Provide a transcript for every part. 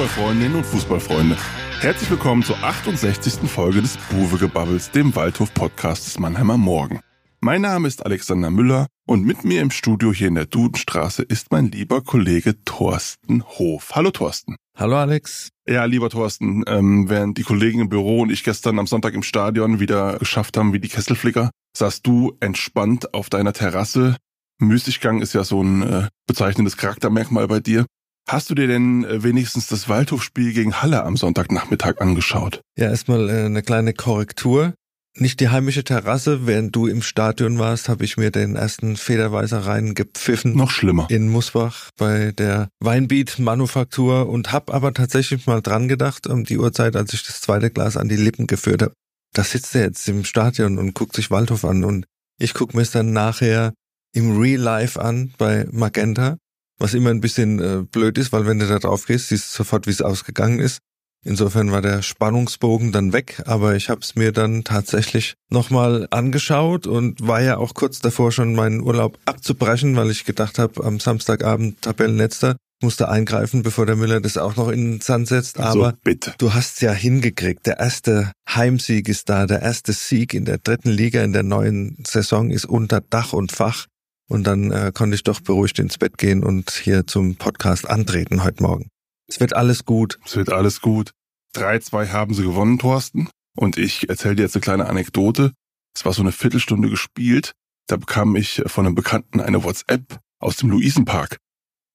Fußballfreundinnen und Fußballfreunde. Herzlich willkommen zur 68. Folge des Buwegebubbles, dem Waldhof-Podcast des Mannheimer Morgen. Mein Name ist Alexander Müller und mit mir im Studio hier in der Dudenstraße ist mein lieber Kollege Thorsten Hof. Hallo Thorsten. Hallo Alex. Ja, lieber Thorsten, ähm, während die Kollegen im Büro und ich gestern am Sonntag im Stadion wieder geschafft haben wie die Kesselflicker, saßt du entspannt auf deiner Terrasse. Müßiggang ist ja so ein äh, bezeichnendes Charaktermerkmal bei dir. Hast du dir denn äh, wenigstens das Waldhofspiel gegen Halle am Sonntagnachmittag angeschaut? Ja, erstmal äh, eine kleine Korrektur. Nicht die heimische Terrasse, während du im Stadion warst, habe ich mir den ersten Federweiser rein gepfiffen. Noch schlimmer. In Musbach bei der Weinbeat-Manufaktur und hab aber tatsächlich mal dran gedacht, um die Uhrzeit, als ich das zweite Glas an die Lippen geführt habe. Da sitzt er jetzt im Stadion und guckt sich Waldhof an und ich guck mir es dann nachher im Real Life an bei Magenta, was immer ein bisschen äh, blöd ist, weil wenn du da drauf gehst, siehst du sofort, wie es ausgegangen ist. Insofern war der Spannungsbogen dann weg, aber ich habe es mir dann tatsächlich nochmal angeschaut und war ja auch kurz davor schon meinen Urlaub abzubrechen, weil ich gedacht habe, am Samstagabend Tabellenletzter musste eingreifen, bevor der Müller das auch noch in den Sand setzt. Aber so, bitte. du hast ja hingekriegt. Der erste Heimsieg ist da, der erste Sieg in der dritten Liga in der neuen Saison ist unter Dach und Fach. Und dann äh, konnte ich doch beruhigt ins Bett gehen und hier zum Podcast antreten heute Morgen. Es wird alles gut. Es wird alles gut. 3-2 haben sie gewonnen, Thorsten. Und ich erzähle dir jetzt eine kleine Anekdote. Es war so eine Viertelstunde gespielt. Da bekam ich von einem Bekannten eine WhatsApp aus dem Luisenpark.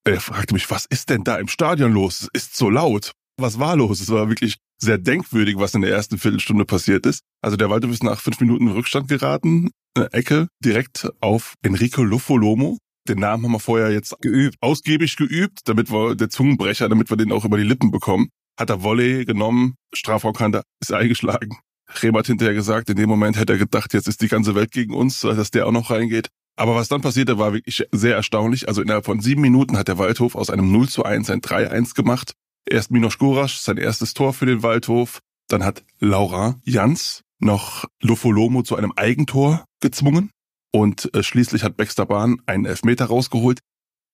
Er fragte mich, was ist denn da im Stadion los? Es ist so laut. Was war los? Es war wirklich sehr denkwürdig, was in der ersten Viertelstunde passiert ist. Also der Waldhof ist nach fünf Minuten in Rückstand geraten. Eine Ecke direkt auf Enrico Luffolomo. Den Namen haben wir vorher jetzt geübt, ausgiebig geübt, damit wir der Zungenbrecher, damit wir den auch über die Lippen bekommen. Hat er Volley genommen, Strafraumkanter ist eingeschlagen. Rehm hat hinterher gesagt, in dem Moment hätte er gedacht, jetzt ist die ganze Welt gegen uns, dass der auch noch reingeht. Aber was dann passierte, war wirklich sehr erstaunlich. Also innerhalb von sieben Minuten hat der Waldhof aus einem 0 zu 1 ein 3-1 gemacht. Erst Minos Gorasch, sein erstes Tor für den Waldhof. Dann hat Laura Jans noch Lofolomo zu einem Eigentor gezwungen. Und äh, schließlich hat Baxter Bahn einen Elfmeter rausgeholt.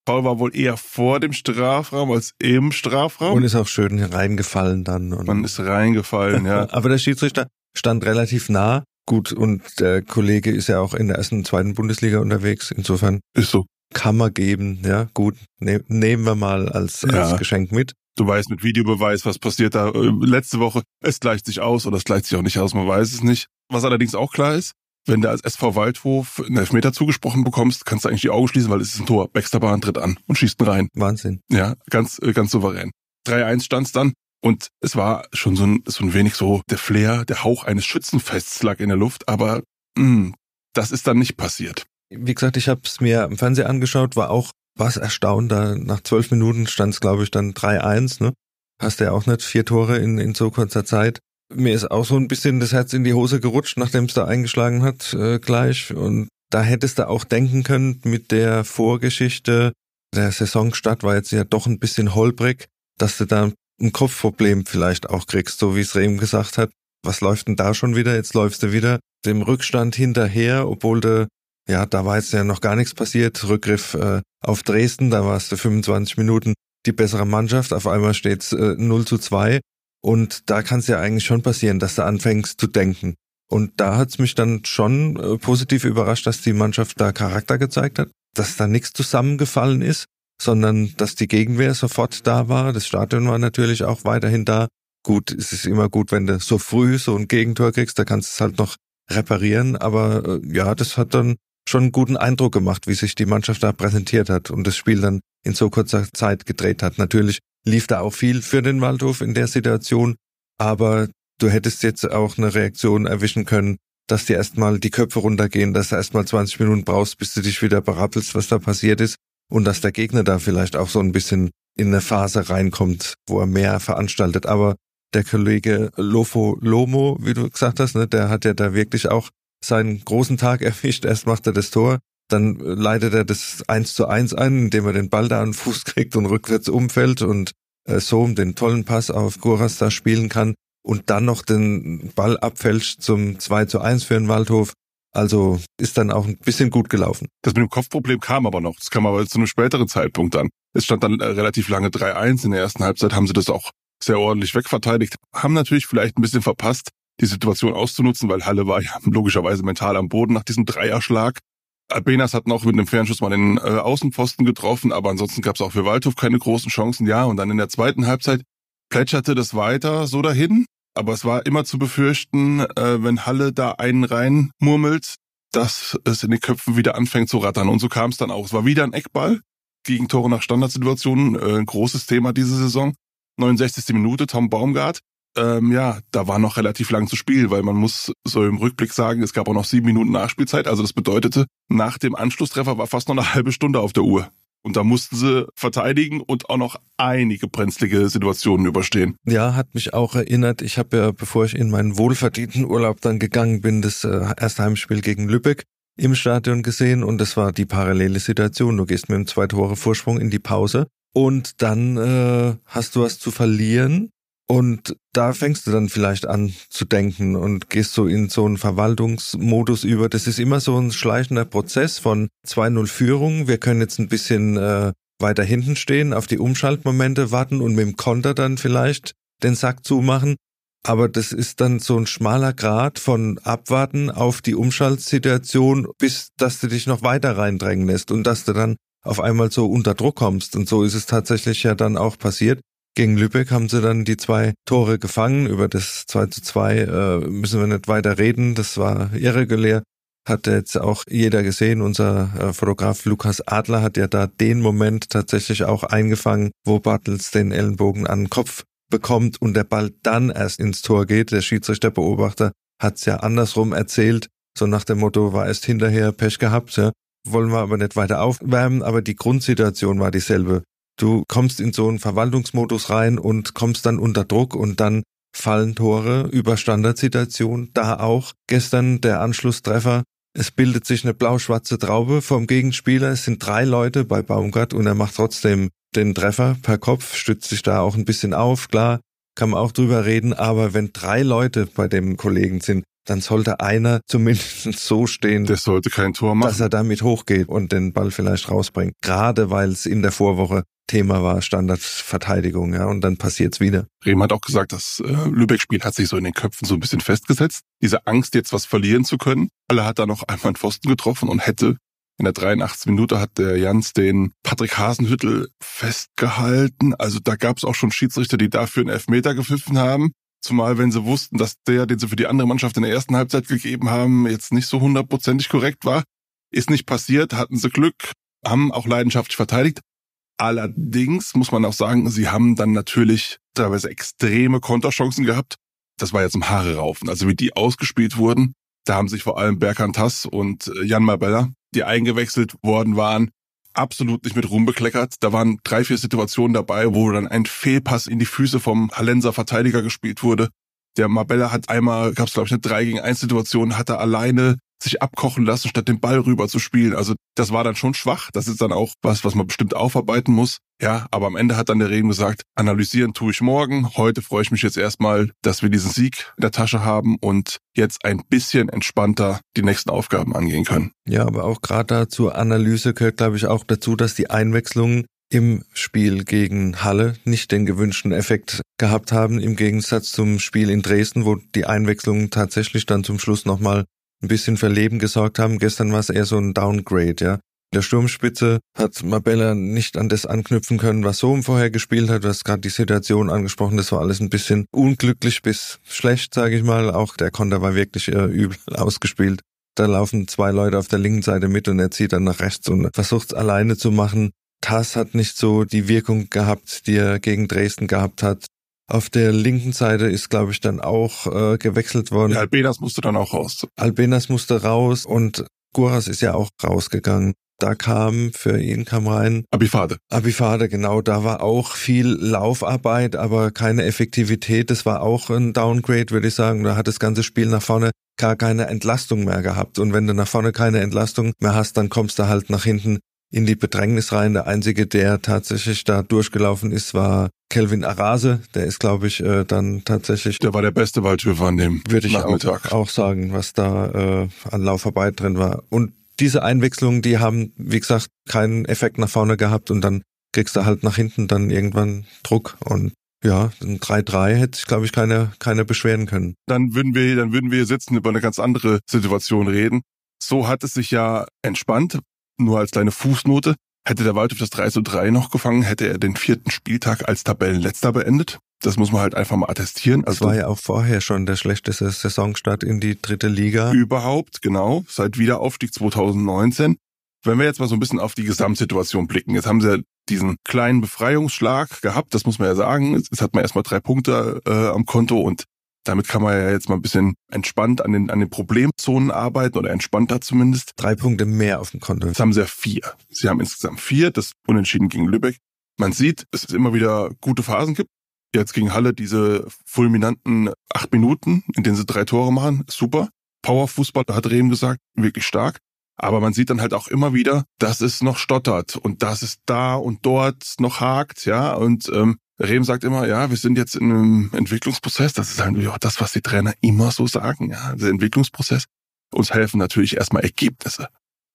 Paul war wohl eher vor dem Strafraum als im Strafraum. Und ist auch schön reingefallen dann. Und Man ist reingefallen, ja. Aber der Schiedsrichter stand relativ nah. Gut, und der Kollege ist ja auch in der ersten und zweiten Bundesliga unterwegs. Insofern ist so. Kann man geben, ja, gut. Ne nehmen wir mal als, als Ja. Geschenk mit. Du weißt mit Videobeweis, was passiert da äh, letzte Woche. Es gleicht sich aus oder es gleicht sich auch nicht aus, man weiß es nicht. Was allerdings auch klar ist, wenn du als SV Waldhof einen Elfmeter zugesprochen bekommst, kannst du eigentlich die Augen schließen, weil es ist ein Tor. Baxterbahn tritt an und schießt ihn rein. Wahnsinn. Ja, ganz, äh, ganz souverän. 3-1 stand's dann. Und es war schon so ein, so ein wenig so der Flair, der Hauch eines Schützenfests lag in der Luft, aber mh, das ist dann nicht passiert. Wie gesagt, ich habe es mir im Fernsehen angeschaut, war auch was erstaunt. Da nach zwölf Minuten stand es, glaube ich, dann 3-1. Ne? Hast ja auch nicht vier Tore in, in so kurzer Zeit. Mir ist auch so ein bisschen das Herz in die Hose gerutscht, nachdem es da eingeschlagen hat, äh, gleich. Und da hättest du auch denken können mit der Vorgeschichte. Der Saisonstart war jetzt ja doch ein bisschen holprig, dass du da ein Kopfproblem vielleicht auch kriegst, so wie es Rehm gesagt hat. Was läuft denn da schon wieder? Jetzt läufst du wieder dem Rückstand hinterher, obwohl du ja, da war jetzt ja noch gar nichts passiert. Rückgriff äh, auf Dresden, da warst du 25 Minuten die bessere Mannschaft. Auf einmal steht's äh, 0 zu 2. Und da kann es ja eigentlich schon passieren, dass du anfängst zu denken. Und da hat's mich dann schon äh, positiv überrascht, dass die Mannschaft da Charakter gezeigt hat, dass da nichts zusammengefallen ist, sondern dass die Gegenwehr sofort da war. Das Stadion war natürlich auch weiterhin da. Gut, es ist immer gut, wenn du so früh so ein Gegentor kriegst, da kannst du es halt noch reparieren. Aber äh, ja, das hat dann schon einen guten Eindruck gemacht, wie sich die Mannschaft da präsentiert hat und das Spiel dann in so kurzer Zeit gedreht hat. Natürlich lief da auch viel für den Waldhof in der Situation, aber du hättest jetzt auch eine Reaktion erwischen können, dass dir erstmal die Köpfe runtergehen, dass du erstmal 20 Minuten brauchst, bis du dich wieder berappelst, was da passiert ist und dass der Gegner da vielleicht auch so ein bisschen in eine Phase reinkommt, wo er mehr veranstaltet. Aber der Kollege Lofo Lomo, wie du gesagt hast, ne, der hat ja da wirklich auch seinen großen Tag erwischt. Erst macht er das Tor, dann leitet er das 1 zu 1 ein, indem er den Ball da an den Fuß kriegt und rückwärts umfällt und äh, so den tollen Pass auf Goras da spielen kann und dann noch den Ball abfälscht zum 2 zu 1 für den Waldhof. Also ist dann auch ein bisschen gut gelaufen. Das mit dem Kopfproblem kam aber noch. Das kam aber zu einem späteren Zeitpunkt dann. Es stand dann äh, relativ lange 3-1. In der ersten Halbzeit haben sie das auch sehr ordentlich wegverteidigt, haben natürlich vielleicht ein bisschen verpasst, die Situation auszunutzen, weil Halle war ja logischerweise mental am Boden nach diesem Dreierschlag. Albenas hat noch mit einem Fernschuss mal den äh, Außenpfosten getroffen, aber ansonsten gab es auch für Waldhof keine großen Chancen. Ja, und dann in der zweiten Halbzeit plätscherte das weiter so dahin. Aber es war immer zu befürchten, äh, wenn Halle da einen reinmurmelt, dass es in den Köpfen wieder anfängt zu rattern. Und so kam es dann auch. Es war wieder ein Eckball gegen Tore nach Standardsituationen, äh, ein großes Thema diese Saison. 69. Minute, Tom Baumgart. Ähm, ja, da war noch relativ lang zu spielen, weil man muss so im Rückblick sagen, es gab auch noch sieben Minuten Nachspielzeit. Also das bedeutete, nach dem Anschlusstreffer war fast noch eine halbe Stunde auf der Uhr. Und da mussten sie verteidigen und auch noch einige brenzlige Situationen überstehen. Ja, hat mich auch erinnert. Ich habe ja, bevor ich in meinen wohlverdienten Urlaub dann gegangen bin, das äh, erste Heimspiel gegen Lübeck im Stadion gesehen und das war die parallele Situation. Du gehst mit einem zwei Tore Vorsprung in die Pause und dann äh, hast du was zu verlieren und da fängst du dann vielleicht an zu denken und gehst so in so einen Verwaltungsmodus über. Das ist immer so ein schleichender Prozess von 2-0 Führung. Wir können jetzt ein bisschen äh, weiter hinten stehen, auf die Umschaltmomente warten und mit dem Konter dann vielleicht den Sack zumachen. Aber das ist dann so ein schmaler Grad von Abwarten auf die Umschaltsituation, bis dass du dich noch weiter reindrängen lässt und dass du dann auf einmal so unter Druck kommst. Und so ist es tatsächlich ja dann auch passiert. Gegen Lübeck haben sie dann die zwei Tore gefangen. Über das 2 zu 2 äh, müssen wir nicht weiter reden. Das war irregulär. Hat jetzt auch jeder gesehen. Unser äh, Fotograf Lukas Adler hat ja da den Moment tatsächlich auch eingefangen, wo Bartels den Ellenbogen an den Kopf bekommt und der Ball dann erst ins Tor geht. Der Schiedsrichterbeobachter hat es ja andersrum erzählt. So nach dem Motto, war erst hinterher Pech gehabt, ja. Wollen wir aber nicht weiter aufwärmen, aber die Grundsituation war dieselbe. Du kommst in so einen Verwaltungsmodus rein und kommst dann unter Druck und dann fallen Tore über Standardsituation. Da auch gestern der Anschlusstreffer. Es bildet sich eine blau-schwarze Traube vom Gegenspieler. Es sind drei Leute bei Baumgart und er macht trotzdem den Treffer per Kopf, stützt sich da auch ein bisschen auf. Klar, kann man auch drüber reden, aber wenn drei Leute bei dem Kollegen sind, dann sollte einer zumindest so stehen, der sollte kein Tor machen, dass er damit hochgeht und den Ball vielleicht rausbringt. Gerade weil es in der Vorwoche Thema war, Standardverteidigung, ja, und dann passiert's wieder. Rehm hat auch gesagt, das äh, Lübeck-Spiel hat sich so in den Köpfen so ein bisschen festgesetzt. Diese Angst, jetzt was verlieren zu können. Alle hat da noch einmal einen Pfosten getroffen und hätte in der 83. Minute hat der Jans den Patrick Hasenhüttel festgehalten. Also da gab es auch schon Schiedsrichter, die dafür einen Elfmeter gepfiffen haben. Zumal wenn sie wussten, dass der, den sie für die andere Mannschaft in der ersten Halbzeit gegeben haben, jetzt nicht so hundertprozentig korrekt war. Ist nicht passiert, hatten sie Glück, haben auch leidenschaftlich verteidigt. Allerdings muss man auch sagen, sie haben dann natürlich teilweise extreme Konterchancen gehabt. Das war ja zum Haare raufen. Also wie die ausgespielt wurden, da haben sich vor allem Berkan Tass und äh, Jan Marbella, die eingewechselt worden waren, absolut nicht mit Ruhm bekleckert. Da waren drei, vier Situationen dabei, wo dann ein Fehlpass in die Füße vom Hallenser Verteidiger gespielt wurde. Der Marbella hat einmal, gab es glaube ich eine 3 gegen 1 Situation, hat er alleine sich abkochen lassen, statt den Ball rüber zu spielen. Also das war dann schon schwach. Das ist dann auch was, was man bestimmt aufarbeiten muss. Ja, aber am Ende hat dann der Regen gesagt, analysieren tue ich morgen. Heute freue ich mich jetzt erstmal, dass wir diesen Sieg in der Tasche haben und jetzt ein bisschen entspannter die nächsten Aufgaben angehen können. Ja, aber auch gerade da zur Analyse gehört, glaube ich, auch dazu, dass die Einwechslungen im Spiel gegen Halle nicht den gewünschten Effekt gehabt haben, im Gegensatz zum Spiel in Dresden, wo die Einwechslungen tatsächlich dann zum Schluss nochmal ein bisschen für Leben gesorgt haben. Gestern war es eher so ein Downgrade, ja. In der Sturmspitze hat Mabella nicht an das anknüpfen können, was Sohm vorher gespielt hat. Du hast gerade die Situation angesprochen, das war alles ein bisschen unglücklich bis schlecht, sage ich mal. Auch der Konter war wirklich äh, übel ausgespielt. Da laufen zwei Leute auf der linken Seite mit und er zieht dann nach rechts und versucht es alleine zu machen. Tass hat nicht so die Wirkung gehabt, die er gegen Dresden gehabt hat. Auf der linken Seite ist, glaube ich, dann auch äh, gewechselt worden. Ja, Albenas musste dann auch raus. Albenas musste raus und Guras ist ja auch rausgegangen. Da kam für ihn kam rein Abifade. Abifade, genau. Da war auch viel Laufarbeit, aber keine Effektivität. Das war auch ein Downgrade, würde ich sagen. Da hat das ganze Spiel nach vorne gar keine Entlastung mehr gehabt. Und wenn du nach vorne keine Entlastung mehr hast, dann kommst du halt nach hinten in die Bedrängnis rein. Der einzige, der tatsächlich da durchgelaufen ist, war Kelvin Arase. Der ist, glaube ich, äh, dann tatsächlich. Der war der beste Waldschiffer an dem würde ich auch sagen, was da äh, an Laufarbeit drin war. Und diese Einwechslungen, die haben, wie gesagt, keinen Effekt nach vorne gehabt und dann kriegst du halt nach hinten dann irgendwann Druck und Ja, ein 3-3 hätte ich, glaube ich, keine, keine beschweren können. Dann würden wir, dann würden wir hier sitzen über eine ganz andere Situation reden. So hat es sich ja entspannt, nur als kleine Fußnote. Hätte der Waldhof das 3 zu 3 noch gefangen, hätte er den vierten Spieltag als Tabellenletzter beendet. Das muss man halt einfach mal attestieren. Also das war ja auch vorher schon der schlechteste Saisonstart in die dritte Liga. Überhaupt, genau. Seit Wiederaufstieg 2019. Wenn wir jetzt mal so ein bisschen auf die Gesamtsituation blicken. Jetzt haben sie diesen kleinen Befreiungsschlag gehabt, das muss man ja sagen. Jetzt hat man erstmal drei Punkte äh, am Konto und damit kann man ja jetzt mal ein bisschen entspannt an den, an den Problemzonen arbeiten oder entspannter zumindest. Drei Punkte mehr auf dem Konto. Jetzt haben sie ja vier. Sie haben insgesamt vier, das Unentschieden gegen Lübeck. Man sieht, dass es immer wieder gute Phasen gibt. Jetzt gegen Halle diese fulminanten acht Minuten, in denen sie drei Tore machen, super. Powerfußball, hat Rehm gesagt, wirklich stark. Aber man sieht dann halt auch immer wieder, dass es noch stottert und dass es da und dort noch hakt, ja. Und ähm, Rehm sagt immer, ja, wir sind jetzt in einem Entwicklungsprozess. Das ist eigentlich auch das, was die Trainer immer so sagen, ja. Der Entwicklungsprozess. Uns helfen natürlich erstmal Ergebnisse.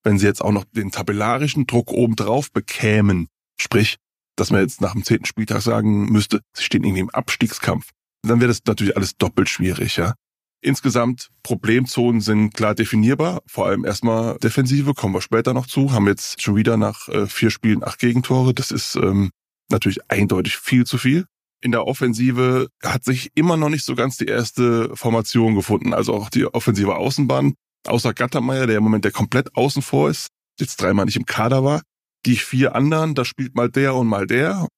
Wenn sie jetzt auch noch den tabellarischen Druck obendrauf bekämen, sprich, dass man jetzt nach dem zehnten Spieltag sagen müsste, sie stehen irgendwie im Abstiegskampf, dann wäre das natürlich alles doppelt schwierig, ja. Insgesamt Problemzonen sind klar definierbar. Vor allem erstmal Defensive, kommen wir später noch zu. Haben jetzt schon wieder nach äh, vier Spielen acht Gegentore. Das ist ähm, natürlich eindeutig viel zu viel. In der Offensive hat sich immer noch nicht so ganz die erste Formation gefunden. Also auch die offensive Außenbahn, außer Gattermeier, der im Moment der komplett außen vor ist, jetzt dreimal nicht im Kader war. Die vier anderen, da spielt mal der und mal der.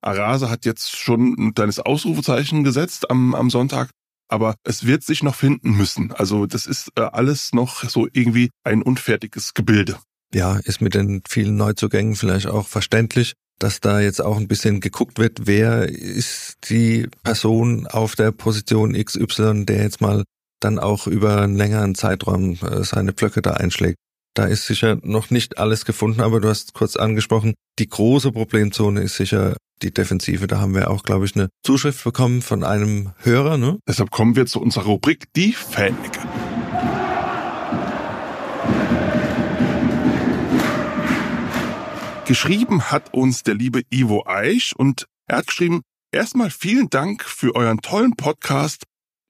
Arase hat jetzt schon ein kleines Ausrufezeichen gesetzt am, am Sonntag aber es wird sich noch finden müssen. Also das ist äh, alles noch so irgendwie ein unfertiges Gebilde. Ja, ist mit den vielen Neuzugängen vielleicht auch verständlich, dass da jetzt auch ein bisschen geguckt wird, wer ist die Person auf der Position XY, der jetzt mal dann auch über einen längeren Zeitraum äh, seine Pflöcke da einschlägt. Da ist sicher noch nicht alles gefunden, aber du hast kurz angesprochen, die große Problemzone ist sicher die Defensive. Da haben wir auch, glaube ich, eine Zuschrift bekommen von einem Hörer. Ne? Deshalb kommen wir zu unserer Rubrik Die Fanecke. Geschrieben hat uns der liebe Ivo Eich und er hat geschrieben, erstmal vielen Dank für euren tollen Podcast,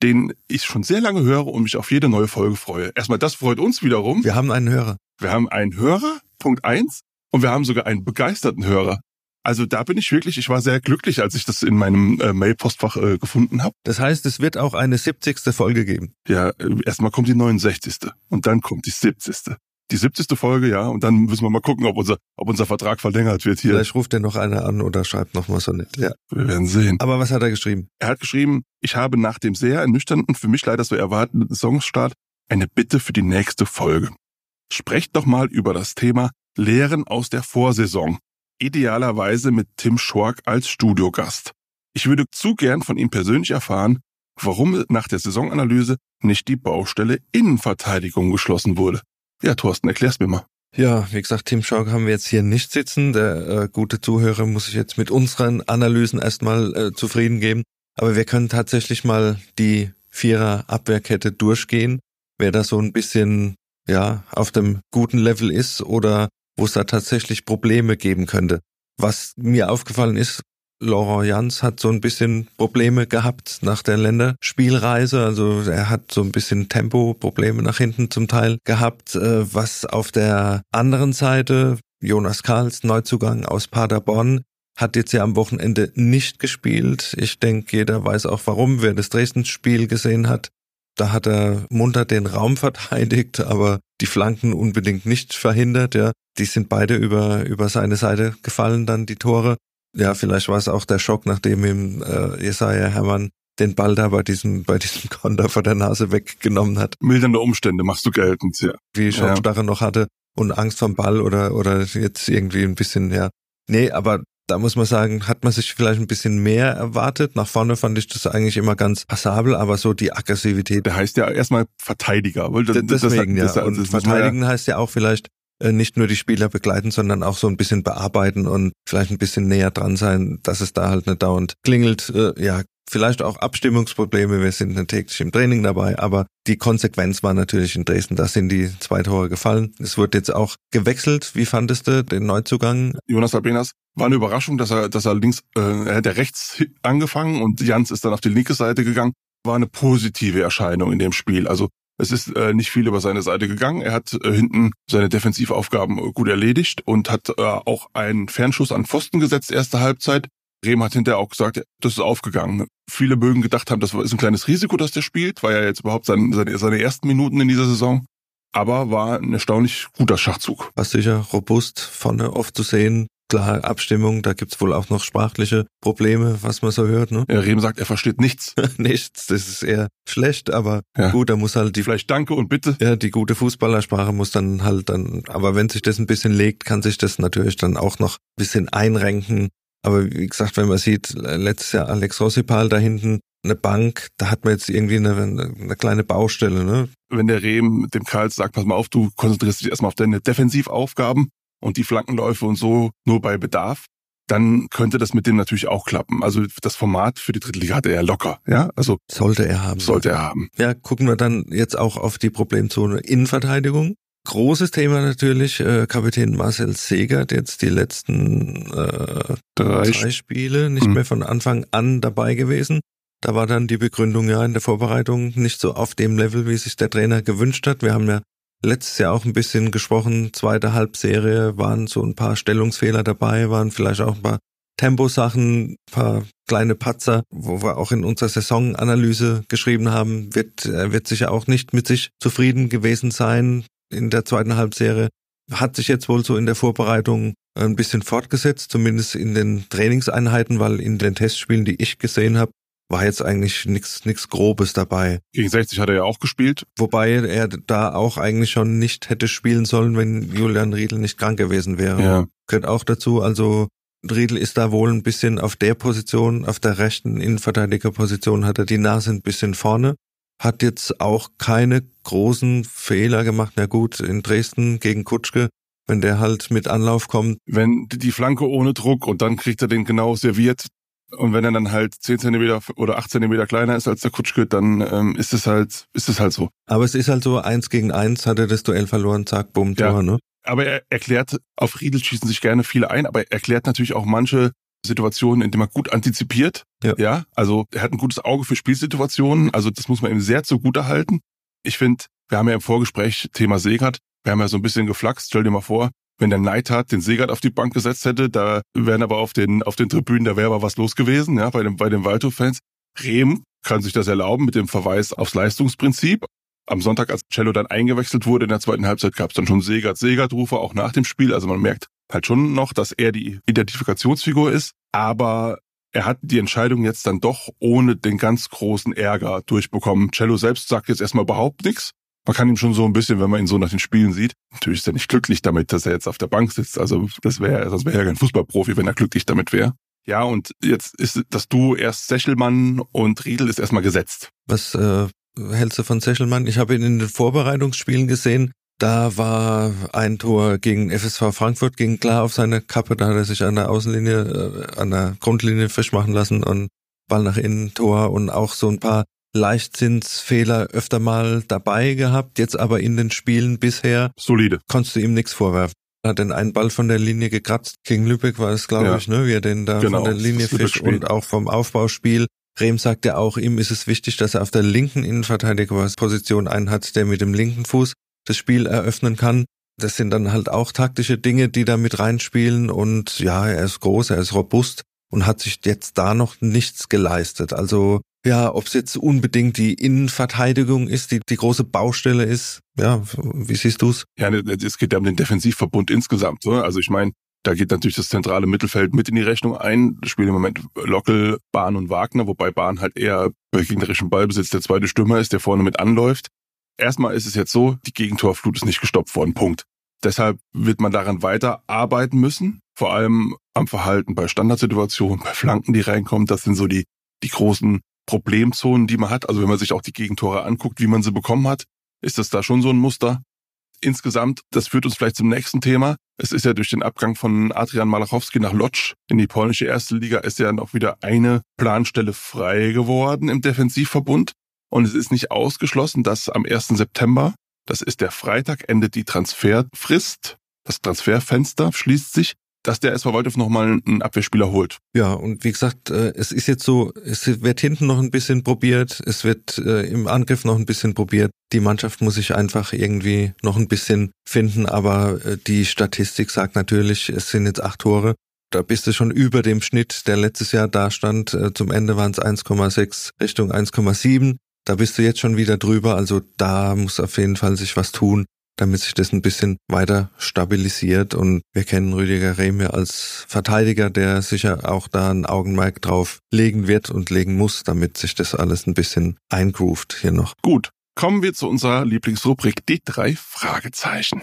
den ich schon sehr lange höre und mich auf jede neue Folge freue. Erstmal, das freut uns wiederum. Wir haben einen Hörer. Wir haben einen Hörer, Punkt eins, und wir haben sogar einen begeisterten Hörer. Also da bin ich wirklich, ich war sehr glücklich, als ich das in meinem äh, Mail-Postfach äh, gefunden habe. Das heißt, es wird auch eine 70. Folge geben. Ja, äh, erstmal kommt die 69. und dann kommt die 70. Die 70. Folge, ja, und dann müssen wir mal gucken, ob unser, ob unser Vertrag verlängert wird hier. Vielleicht ruft er noch einer an oder schreibt noch mal so nett. Ja. Wir werden sehen. Aber was hat er geschrieben? Er hat geschrieben, ich habe nach dem sehr ernüchternden, für mich leider so erwartenden Songstart eine Bitte für die nächste Folge. Sprecht doch mal über das Thema Lehren aus der Vorsaison idealerweise mit Tim Schork als Studiogast. Ich würde zu gern von ihm persönlich erfahren, warum nach der Saisonanalyse nicht die Baustelle Innenverteidigung geschlossen wurde. Ja, Thorsten, erklär's mir mal. Ja, wie gesagt, Tim Schork haben wir jetzt hier nicht sitzen. Der äh, gute Zuhörer muss sich jetzt mit unseren Analysen erstmal äh, zufrieden geben. Aber wir können tatsächlich mal die Vierer Abwehrkette durchgehen, wer da so ein bisschen ja auf dem guten Level ist oder wo es da tatsächlich Probleme geben könnte. Was mir aufgefallen ist, Laurent Jans hat so ein bisschen Probleme gehabt nach der Länderspielreise. Also er hat so ein bisschen Tempo-Probleme nach hinten zum Teil gehabt. Äh, was auf der anderen Seite, Jonas Karls Neuzugang aus Paderborn, hat jetzt ja am Wochenende nicht gespielt. Ich denke, jeder weiß auch warum. Wer das Dresden-Spiel gesehen hat, da hat er munter den Raum verteidigt, aber die Flanken unbedingt nicht verhindert, ja. Die sind beide über, über seine Seite gefallen, dann die Tore. Ja, vielleicht war es auch der Schock, nachdem ihm äh, Jesaja Hermann den Ball da bei diesem, bei diesem Konter vor der Nase weggenommen hat. Mildernde Umstände machst du geltend, ja. Wie Schockstarre ja. noch hatte und Angst vom Ball oder, oder jetzt irgendwie ein bisschen, ja. Nee, aber da muss man sagen, hat man sich vielleicht ein bisschen mehr erwartet. Nach vorne fand ich das eigentlich immer ganz passabel, aber so die Aggressivität. Der heißt ja erstmal Verteidiger. Weil das, Deswegen, das, das, ja. Und verteidigen ja heißt ja auch vielleicht nicht nur die Spieler begleiten, sondern auch so ein bisschen bearbeiten und vielleicht ein bisschen näher dran sein, dass es da halt nicht dauernd klingelt. Äh, ja, vielleicht auch Abstimmungsprobleme. Wir sind täglich im Training dabei, aber die Konsequenz war natürlich in Dresden. Da sind die zwei Tore gefallen. Es wird jetzt auch gewechselt. Wie fandest du den Neuzugang? Jonas Albenas war eine Überraschung, dass er, dass er links, äh, er hätte rechts angefangen und Jans ist dann auf die linke Seite gegangen. War eine positive Erscheinung in dem Spiel. Also es ist äh, nicht viel über seine Seite gegangen. Er hat äh, hinten seine Defensivaufgaben gut erledigt und hat äh, auch einen Fernschuss an Pfosten gesetzt, erste Halbzeit. Rehm hat hinterher auch gesagt, das ist aufgegangen. Viele mögen gedacht haben, das ist ein kleines Risiko, dass der spielt, war ja jetzt überhaupt seine, seine, seine ersten Minuten in dieser Saison. Aber war ein erstaunlich guter Schachzug. War sicher robust, vorne oft zu sehen. Klar, Abstimmung, da gibt's wohl auch noch sprachliche Probleme, was man so hört. Ne? Ja, Rehm sagt, er versteht nichts. nichts, das ist eher schlecht, aber ja. gut, da muss halt die... Vielleicht Danke und Bitte. Ja, die gute Fußballersprache muss dann halt dann... Aber wenn sich das ein bisschen legt, kann sich das natürlich dann auch noch ein bisschen einrenken aber wie gesagt, wenn man sieht, letztes Jahr Alex Rossipal da hinten, eine Bank, da hat man jetzt irgendwie eine, eine kleine Baustelle. Ne? Wenn der Rehm dem Karl sagt, pass mal auf, du konzentrierst dich erstmal auf deine Defensivaufgaben und die Flankenläufe und so nur bei Bedarf, dann könnte das mit dem natürlich auch klappen. Also das Format für die dritte Liga hat er ja locker, ja? Also sollte er haben. Sollte er haben. Ja, gucken wir dann jetzt auch auf die Problemzone Innenverteidigung. Großes Thema natürlich, äh, Kapitän Marcel Segert, jetzt die letzten äh, drei, drei Spiele nicht mhm. mehr von Anfang an dabei gewesen. Da war dann die Begründung ja in der Vorbereitung nicht so auf dem Level, wie sich der Trainer gewünscht hat. Wir haben ja letztes Jahr auch ein bisschen gesprochen, zweite Halbserie waren so ein paar Stellungsfehler dabei, waren vielleicht auch ein paar Temposachen, paar kleine Patzer, wo wir auch in unserer Saisonanalyse geschrieben haben, wird, er wird sicher auch nicht mit sich zufrieden gewesen sein in der zweiten Halbserie. Hat sich jetzt wohl so in der Vorbereitung ein bisschen fortgesetzt, zumindest in den Trainingseinheiten, weil in den Testspielen, die ich gesehen habe, war jetzt eigentlich nichts nichts Grobes dabei. Gegen 60 hat er ja auch gespielt. Wobei er da auch eigentlich schon nicht hätte spielen sollen, wenn Julian Riedel nicht krank gewesen wäre. Ja. Gehört auch dazu, also Riedel ist da wohl ein bisschen auf der Position, auf der rechten Innenverteidigerposition hat er die Nase ein bisschen vorne hat jetzt auch keine großen Fehler gemacht. Na gut, in Dresden gegen Kutschke, wenn der halt mit Anlauf kommt. Wenn die Flanke ohne Druck und dann kriegt er den genau serviert. Und wenn er dann halt 10 Zentimeter oder 8 Zentimeter kleiner ist als der Kutschke, dann ähm, ist es halt, ist es halt so. Aber es ist halt so, eins gegen eins hat er das Duell verloren, zack, bumm, Tor, ja. ne? Aber er erklärt, auf Riedel schießen sich gerne viele ein, aber er erklärt natürlich auch manche Situationen, in denen man gut antizipiert. Ja. ja. Also er hat ein gutes Auge für Spielsituationen. Also das muss man ihm sehr zugute halten. Ich finde, wir haben ja im Vorgespräch Thema Segert, wir haben ja so ein bisschen geflaxt. Stell dir mal vor, wenn der Neidhardt den Segert auf die Bank gesetzt hätte, da wären aber auf den, auf den Tribünen, da wäre aber was los gewesen, ja, bei den, bei den Waldhof-Fans. Rehm kann sich das erlauben mit dem Verweis aufs Leistungsprinzip. Am Sonntag, als Cello dann eingewechselt wurde in der zweiten Halbzeit, gab es dann schon Segert-Segert-Rufe, auch nach dem Spiel. Also man merkt, halt schon noch, dass er die Identifikationsfigur ist, aber er hat die Entscheidung jetzt dann doch ohne den ganz großen Ärger durchbekommen. Cello selbst sagt jetzt erstmal überhaupt nichts. Man kann ihm schon so ein bisschen, wenn man ihn so nach den Spielen sieht, natürlich ist er nicht glücklich damit, dass er jetzt auf der Bank sitzt. Also das wäre, das wäre ja kein Fußballprofi, wenn er glücklich damit wäre. Ja, und jetzt ist das Duo erst Sechelmann und Riedel ist erstmal gesetzt. Was äh, hältst du von Sechelmann? Ich habe ihn in den Vorbereitungsspielen gesehen. Da war ein Tor gegen FSV Frankfurt, ging klar auf seine Kappe, da hat er sich an der Außenlinie, äh, an der Grundlinie fisch machen lassen und Ball nach innen Tor und auch so ein paar Leichtsinnsfehler öfter mal dabei gehabt, jetzt aber in den Spielen bisher solide. Konntest du ihm nichts vorwerfen. Er hat den einen Ball von der Linie gekratzt. Gegen Lübeck war es, glaube ja. ich, ne, wie er den da genau, von der Linie fischt und auch vom Aufbauspiel. Rehm sagt ja auch, ihm ist es wichtig, dass er auf der linken Innenverteidigerposition einen hat, der mit dem linken Fuß das Spiel eröffnen kann. Das sind dann halt auch taktische Dinge, die da mit reinspielen und ja, er ist groß, er ist robust und hat sich jetzt da noch nichts geleistet. Also ja, ob es jetzt unbedingt die Innenverteidigung ist, die die große Baustelle ist, ja, wie siehst du's? Ja, ne, es geht ja um den Defensivverbund insgesamt. Oder? Also ich meine, da geht natürlich das zentrale Mittelfeld mit in die Rechnung ein. Das spielen im Moment Lockel, Bahn und Wagner, wobei Bahn halt eher bei gegnerischem Ballbesitz der zweite Stürmer ist, der vorne mit anläuft. Erstmal ist es jetzt so, die Gegentorflut ist nicht gestoppt worden, Punkt. Deshalb wird man daran weiter arbeiten müssen, vor allem am Verhalten bei Standardsituationen, bei Flanken, die reinkommen. Das sind so die, die großen Problemzonen, die man hat. Also wenn man sich auch die Gegentore anguckt, wie man sie bekommen hat, ist das da schon so ein Muster. insgesamt, das führt uns vielleicht zum nächsten Thema. Es ist ja durch den Abgang von Adrian Malachowski nach Lodz in die polnische erste Liga ist ja noch wieder eine Planstelle frei geworden im Defensivverbund. Und es ist nicht ausgeschlossen, dass am 1. September, das ist der Freitag, endet die Transferfrist. Das Transferfenster schließt sich dass der SV Waldhof nochmal einen Abwehrspieler holt. Ja, und wie gesagt, äh, es ist jetzt so, es wird hinten noch ein bisschen probiert, es wird äh, im Angriff noch ein bisschen probiert. Die Mannschaft muss sich einfach irgendwie noch ein bisschen finden, aber äh, die Statistik sagt natürlich, es sind jetzt acht Tore. Da bist du schon über dem Schnitt, der letztes Jahr da stand. Zum Ende waren es 1,6 Richtung 1,7. Da bist du jetzt schon wieder drüber. Also da muss auf jeden Fall sich was tun damit sich das ein bisschen weiter stabilisiert. Und wir kennen Rüdiger Rehm ja als Verteidiger, der sicher auch da ein Augenmerk drauf legen wird und legen muss, damit sich das alles ein bisschen eingroovt hier noch. Gut, kommen wir zu unserer Lieblingsrubrik, die drei Fragezeichen.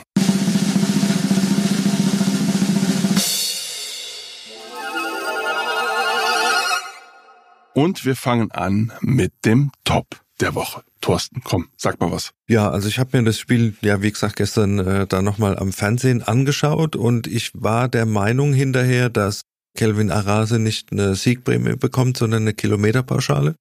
Und wir fangen an mit dem Top der Woche. Thorsten, komm, sag mal was. Ja, also ich habe mir das Spiel, ja wie gesagt, gestern äh, da nochmal am Fernsehen angeschaut und ich war der Meinung hinterher, dass Kelvin Arase nicht eine Siegprämie bekommt, sondern eine Kilometerpauschale.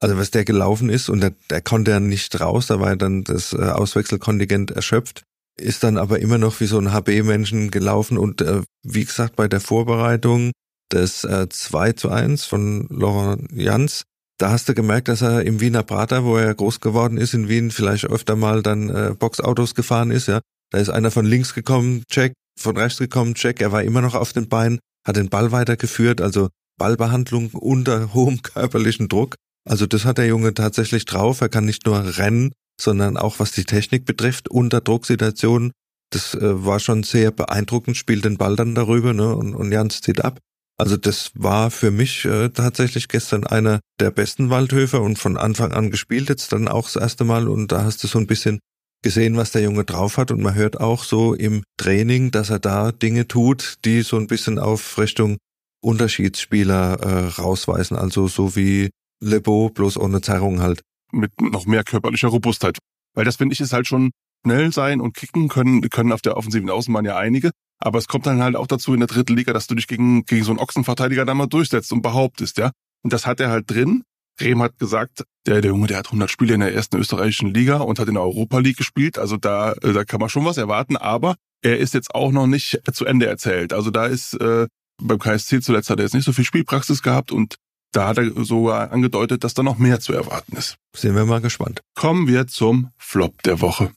Also was der gelaufen ist und der, der konnte ja nicht raus, da war ja dann das äh, Auswechselkontingent erschöpft, ist dann aber immer noch wie so ein HB-Menschen gelaufen und äh, wie gesagt bei der Vorbereitung des äh, 2 zu 1 von Laurent Jans da hast du gemerkt, dass er im Wiener Prater, wo er groß geworden ist, in Wien vielleicht öfter mal dann äh, Boxautos gefahren ist, ja. Da ist einer von links gekommen, check, von rechts gekommen, check, er war immer noch auf den Beinen, hat den Ball weitergeführt, also Ballbehandlung unter hohem körperlichen Druck. Also das hat der Junge tatsächlich drauf. Er kann nicht nur rennen, sondern auch was die Technik betrifft, unter Drucksituationen. Das äh, war schon sehr beeindruckend, spielt den Ball dann darüber ne, und, und Jans zieht ab. Also das war für mich äh, tatsächlich gestern einer der besten Waldhöfer und von Anfang an gespielt jetzt dann auch das erste Mal und da hast du so ein bisschen gesehen, was der Junge drauf hat und man hört auch so im Training, dass er da Dinge tut, die so ein bisschen auf Richtung Unterschiedsspieler äh, rausweisen, also so wie Lebo, bloß ohne Zerrung halt. Mit noch mehr körperlicher Robustheit. Weil das finde ich ist halt schon schnell sein und kicken können, können auf der offensiven Außenbahn ja einige. Aber es kommt dann halt auch dazu in der dritten Liga, dass du dich gegen, gegen so einen Ochsenverteidiger da mal durchsetzt und behauptest, ja. Und das hat er halt drin. Rehm hat gesagt, der, der Junge, der hat 100 Spiele in der ersten österreichischen Liga und hat in der Europa League gespielt. Also da, äh, da kann man schon was erwarten. Aber er ist jetzt auch noch nicht zu Ende erzählt. Also da ist, äh, beim KSC zuletzt hat er jetzt nicht so viel Spielpraxis gehabt und da hat er sogar angedeutet, dass da noch mehr zu erwarten ist. Sind wir mal gespannt. Kommen wir zum Flop der Woche.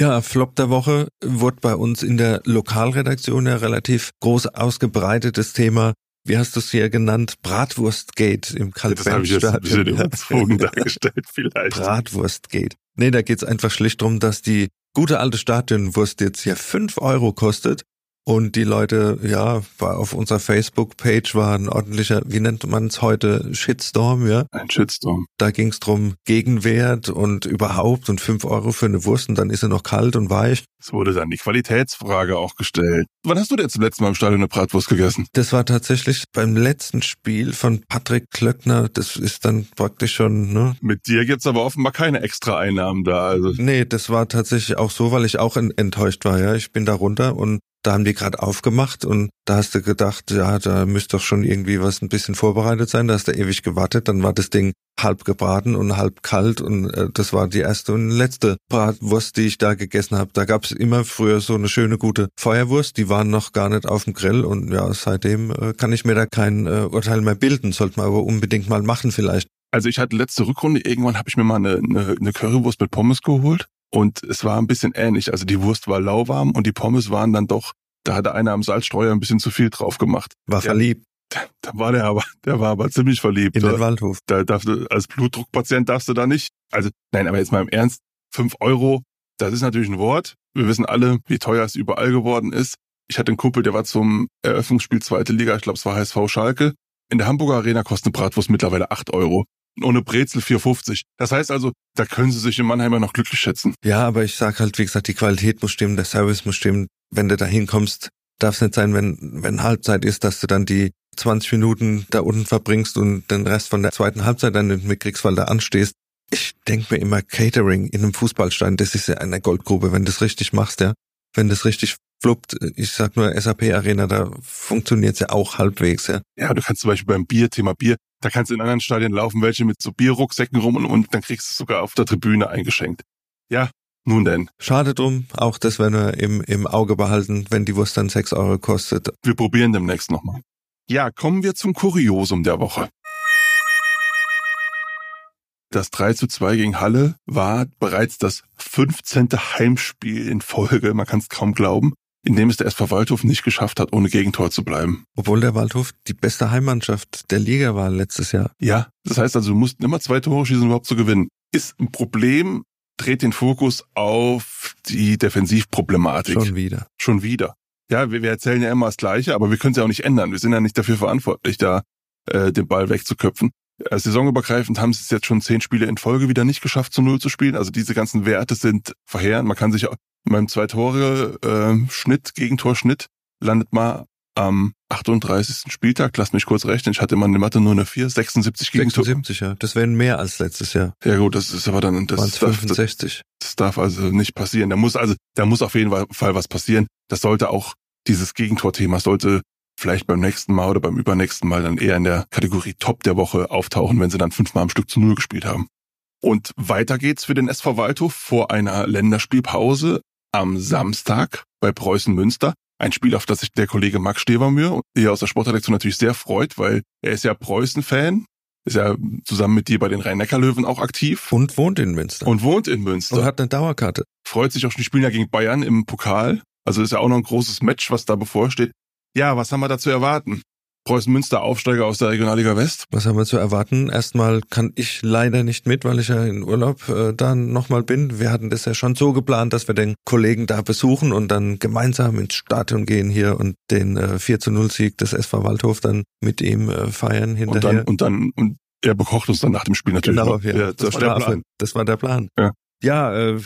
Ja, Flop der Woche wurde bei uns in der Lokalredaktion ja relativ groß ausgebreitetes Thema. Wie hast du es hier genannt? Bratwurstgate im Das habe ich jetzt ein bisschen überzogen dargestellt vielleicht. Bratwurstgate. Nee, da geht's einfach schlicht drum, dass die gute alte Stadionwurst jetzt ja fünf Euro kostet und die Leute, ja, war auf unserer Facebook-Page war ein ordentlicher, wie nennt man es heute, Shitstorm, ja? Ein Shitstorm. Da ging es drum Gegenwert und überhaupt und fünf Euro für eine Wurst und dann ist sie noch kalt und weich. Es wurde dann die Qualitätsfrage auch gestellt. Wann hast du denn zum letzten Mal im Stadion eine Bratwurst gegessen? Das war tatsächlich beim letzten Spiel von Patrick Klöckner. Das ist dann praktisch schon, ne? Mit dir gibt's aber offenbar keine extra Einnahmen da. Also. Nee, das war tatsächlich auch so, weil ich auch enttäuscht war, ja. Ich bin da runter und da haben die gerade aufgemacht und da hast du gedacht, ja, da müsste doch schon irgendwie was ein bisschen vorbereitet sein. Da hast du ewig gewartet, dann war das Ding halb gebraten und halb kalt und äh, das war die erste und letzte Bratwurst, die ich da gegessen habe. Da gab's immer früher so eine schöne gute Feuerwurst, die waren noch gar nicht auf dem Grill und ja, seitdem äh, kann ich mir da kein äh, Urteil mehr bilden. Sollte man aber unbedingt mal machen vielleicht. Also ich hatte letzte Rückrunde, irgendwann habe ich mir mal eine, eine, eine Currywurst mit Pommes geholt und es war ein bisschen ähnlich. Also die Wurst war lauwarm und die Pommes waren dann doch, da hatte einer am Salzstreuer ein bisschen zu viel drauf gemacht. War verliebt. Da, da war der aber, der war aber ziemlich verliebt. In den Waldhof. Da darfst du, als Blutdruckpatient darfst du da nicht. Also, nein, aber jetzt mal im Ernst, fünf Euro, das ist natürlich ein Wort. Wir wissen alle, wie teuer es überall geworden ist. Ich hatte einen Kumpel, der war zum Eröffnungsspiel zweite Liga, ich glaube, es war HSV Schalke. In der Hamburger Arena kostet eine Bratwurst mittlerweile acht Euro ohne Brezel 4,50. Das heißt also, da können sie sich in Mannheim noch glücklich schätzen. Ja, aber ich sag halt, wie gesagt, die Qualität muss stimmen, der Service muss stimmen. Wenn du da hinkommst, darf es nicht sein, wenn, wenn Halbzeit ist, dass du dann die 20 Minuten da unten verbringst und den Rest von der zweiten Halbzeit dann nicht mitkriegst, weil du anstehst. Ich denke mir immer, Catering in einem Fußballstein, das ist ja eine Goldgrube, wenn du das richtig machst, ja. Wenn das richtig fluppt, ich sag nur SAP Arena, da funktioniert's ja auch halbwegs, ja. Ja, du kannst zum Beispiel beim Bier, Thema Bier, da kannst du in anderen Stadien laufen, welche mit so Bierrucksäcken rum und, und dann kriegst du es sogar auf der Tribüne eingeschenkt. Ja, nun denn. Schade drum, auch das werden wir im, im Auge behalten, wenn die Wurst dann sechs Euro kostet. Wir probieren demnächst nochmal. Ja, kommen wir zum Kuriosum der Woche. Das 3 zu 2 gegen Halle war bereits das 15. Heimspiel in Folge, man kann es kaum glauben, in dem es der SV Waldhof nicht geschafft hat, ohne Gegentor zu bleiben. Obwohl der Waldhof die beste Heimmannschaft der Liga war letztes Jahr. Ja, das heißt also, du musst immer zwei Tore schießen, um überhaupt zu gewinnen. Ist ein Problem, dreht den Fokus auf die Defensivproblematik. Schon wieder. Schon wieder. Ja, wir, wir erzählen ja immer das Gleiche, aber wir können es ja auch nicht ändern. Wir sind ja nicht dafür verantwortlich, da äh, den Ball wegzuköpfen. Äh, saisonübergreifend haben sie es jetzt schon zehn Spiele in Folge wieder nicht geschafft, zu Null zu spielen. Also diese ganzen Werte sind verheerend. Man kann sich in meinem Zwei-Tore-Schnitt, äh, Gegentorschnitt, landet mal am 38. Spieltag, lass mich kurz rechnen, ich hatte immer in der Mathe nur eine 4, 76 Gegentore. 76, ja. Das wären mehr als letztes Jahr. Ja gut, das ist aber dann, das, 65. Das, das darf also nicht passieren. Da muss also, da muss auf jeden Fall was passieren. Das sollte auch, dieses Gegentorthema sollte vielleicht beim nächsten Mal oder beim übernächsten Mal dann eher in der Kategorie Top der Woche auftauchen, wenn sie dann fünfmal am Stück zu Null gespielt haben. Und weiter geht's für den SV Waldhof vor einer Länderspielpause am Samstag bei Preußen Münster. Ein Spiel, auf das sich der Kollege Max Stevermühr hier aus der Sportredaktion natürlich sehr freut, weil er ist ja Preußen-Fan, ist ja zusammen mit dir bei den Rhein-Neckar-Löwen auch aktiv. Und wohnt in Münster. Und wohnt in Münster. Und hat eine Dauerkarte. Freut sich auch schon, die spielen ja gegen Bayern im Pokal. Also ist ja auch noch ein großes Match, was da bevorsteht. Ja, was haben wir da zu erwarten? Preußen Münster Aufsteiger aus der Regionalliga West. Was haben wir zu erwarten? Erstmal kann ich leider nicht mit, weil ich ja in Urlaub äh, dann nochmal bin. Wir hatten das ja schon so geplant, dass wir den Kollegen da besuchen und dann gemeinsam ins Stadion gehen hier und den äh, 4 zu 0 Sieg des SV Waldhof dann mit ihm äh, feiern hinterher. Und dann, und dann, und er bekocht uns dann nach dem Spiel natürlich. Genau, ja. ja das, das, war der Plan. das war der Plan. Ja, ja äh,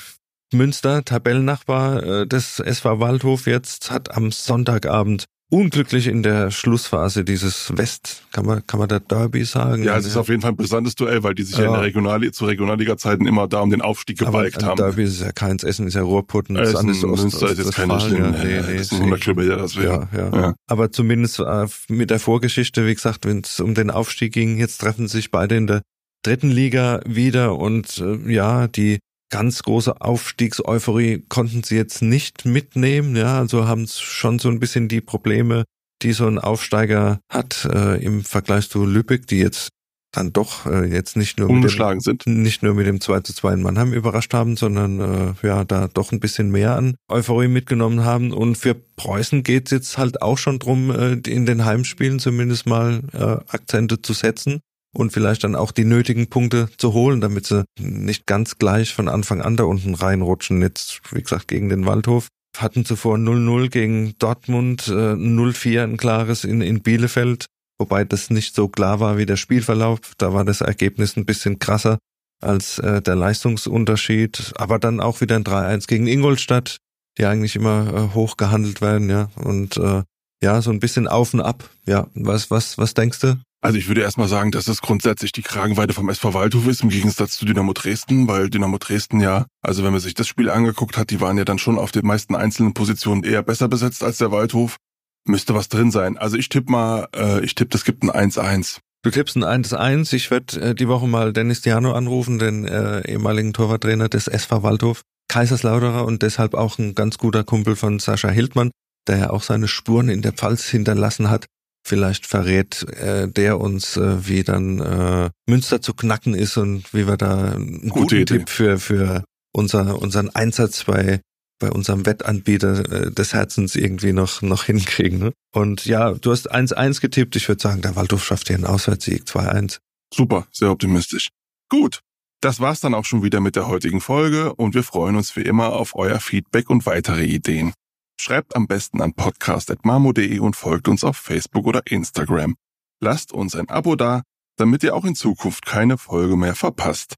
Münster, Tabellennachbar äh, des SV Waldhof jetzt, hat am Sonntagabend unglücklich in der Schlussphase dieses West, kann man, kann man da Derby sagen? Ja, es ist auf jeden Fall ein brisantes Duell, weil die sich ja, ja in der Regionalliga, zu Regionalliga-Zeiten immer da um den Aufstieg gebalgt haben. Derby ist ja keins, Essen ist ja Ruhrpott und das andere ist Ost, Münster ist jetzt keine Schlimme, nee, nee, das sind 100 Kilometer, das wäre. Ja, ja. ja. Aber zumindest äh, mit der Vorgeschichte, wie gesagt, wenn es um den Aufstieg ging, jetzt treffen sich beide in der dritten Liga wieder und äh, ja, die ganz große Aufstiegseuphorie konnten sie jetzt nicht mitnehmen. Ja, also haben schon so ein bisschen die Probleme, die so ein Aufsteiger hat äh, im Vergleich zu Lübeck, die jetzt dann doch äh, jetzt nicht nur mit dem, sind. nicht nur mit dem 2 zu 2 in Mannheim überrascht haben, sondern äh, ja da doch ein bisschen mehr an Euphorie mitgenommen haben. Und für Preußen geht's jetzt halt auch schon drum, äh, in den Heimspielen zumindest mal äh, Akzente zu setzen und vielleicht dann auch die nötigen Punkte zu holen, damit sie nicht ganz gleich von Anfang an da unten reinrutschen. Jetzt, wie gesagt, gegen den Waldhof. Hatten zuvor 0-0 gegen Dortmund, äh, 0-4 ein klares in, in Bielefeld, wobei das nicht so klar war wie der Spielverlauf. Da war das Ergebnis ein bisschen krasser als äh, der Leistungsunterschied. Aber dann auch wieder ein 3-1 gegen Ingolstadt, die eigentlich immer äh, hoch gehandelt werden, ja. Und äh, ja, so ein bisschen auf und ab. Ja, was, was, was denkst du? Also ich würde erstmal sagen, dass es grundsätzlich die Kragenweite vom SV Waldhof ist, im Gegensatz zu Dynamo Dresden, weil Dynamo Dresden ja, also wenn man sich das Spiel angeguckt hat, die waren ja dann schon auf den meisten einzelnen Positionen eher besser besetzt als der Waldhof. Müsste was drin sein. Also ich tippe mal, äh, ich tippe, es gibt ein 1-1. Du tippst ein 1-1. Ich werde äh, die Woche mal Dennis Diano anrufen, den äh, ehemaligen Torwarttrainer des SV Waldhof, Kaiserslauderer und deshalb auch ein ganz guter Kumpel von Sascha Hildmann, der ja auch seine Spuren in der Pfalz hinterlassen hat. Vielleicht verrät äh, der uns, äh, wie dann äh, Münster zu knacken ist und wie wir da einen Gute guten Tipp für, für unser, unseren Einsatz bei, bei unserem Wettanbieter äh, des Herzens irgendwie noch, noch hinkriegen. Ne? Und ja, du hast 1-1 getippt. Ich würde sagen, der Waldhof schafft hier einen Auswärtssieg 2-1. Super, sehr optimistisch. Gut, das war's dann auch schon wieder mit der heutigen Folge und wir freuen uns wie immer auf euer Feedback und weitere Ideen. Schreibt am besten an podcast.marmo.de und folgt uns auf Facebook oder Instagram. Lasst uns ein Abo da, damit ihr auch in Zukunft keine Folge mehr verpasst.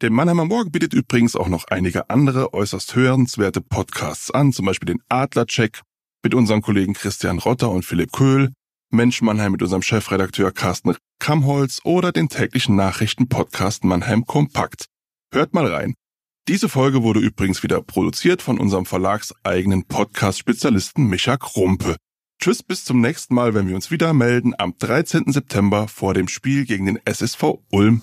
Der Mannheimer Morgen bietet übrigens auch noch einige andere äußerst hörenswerte Podcasts an, zum Beispiel den Adlercheck mit unseren Kollegen Christian Rotter und Philipp Köhl, Mensch Mannheim mit unserem Chefredakteur Carsten Kamholz oder den täglichen Nachrichten-Podcast Mannheim Kompakt. Hört mal rein. Diese Folge wurde übrigens wieder produziert von unserem verlagseigenen Podcast-Spezialisten Micha Krumpe. Tschüss, bis zum nächsten Mal, wenn wir uns wieder melden am 13. September vor dem Spiel gegen den SSV Ulm.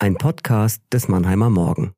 Ein Podcast des Mannheimer Morgen.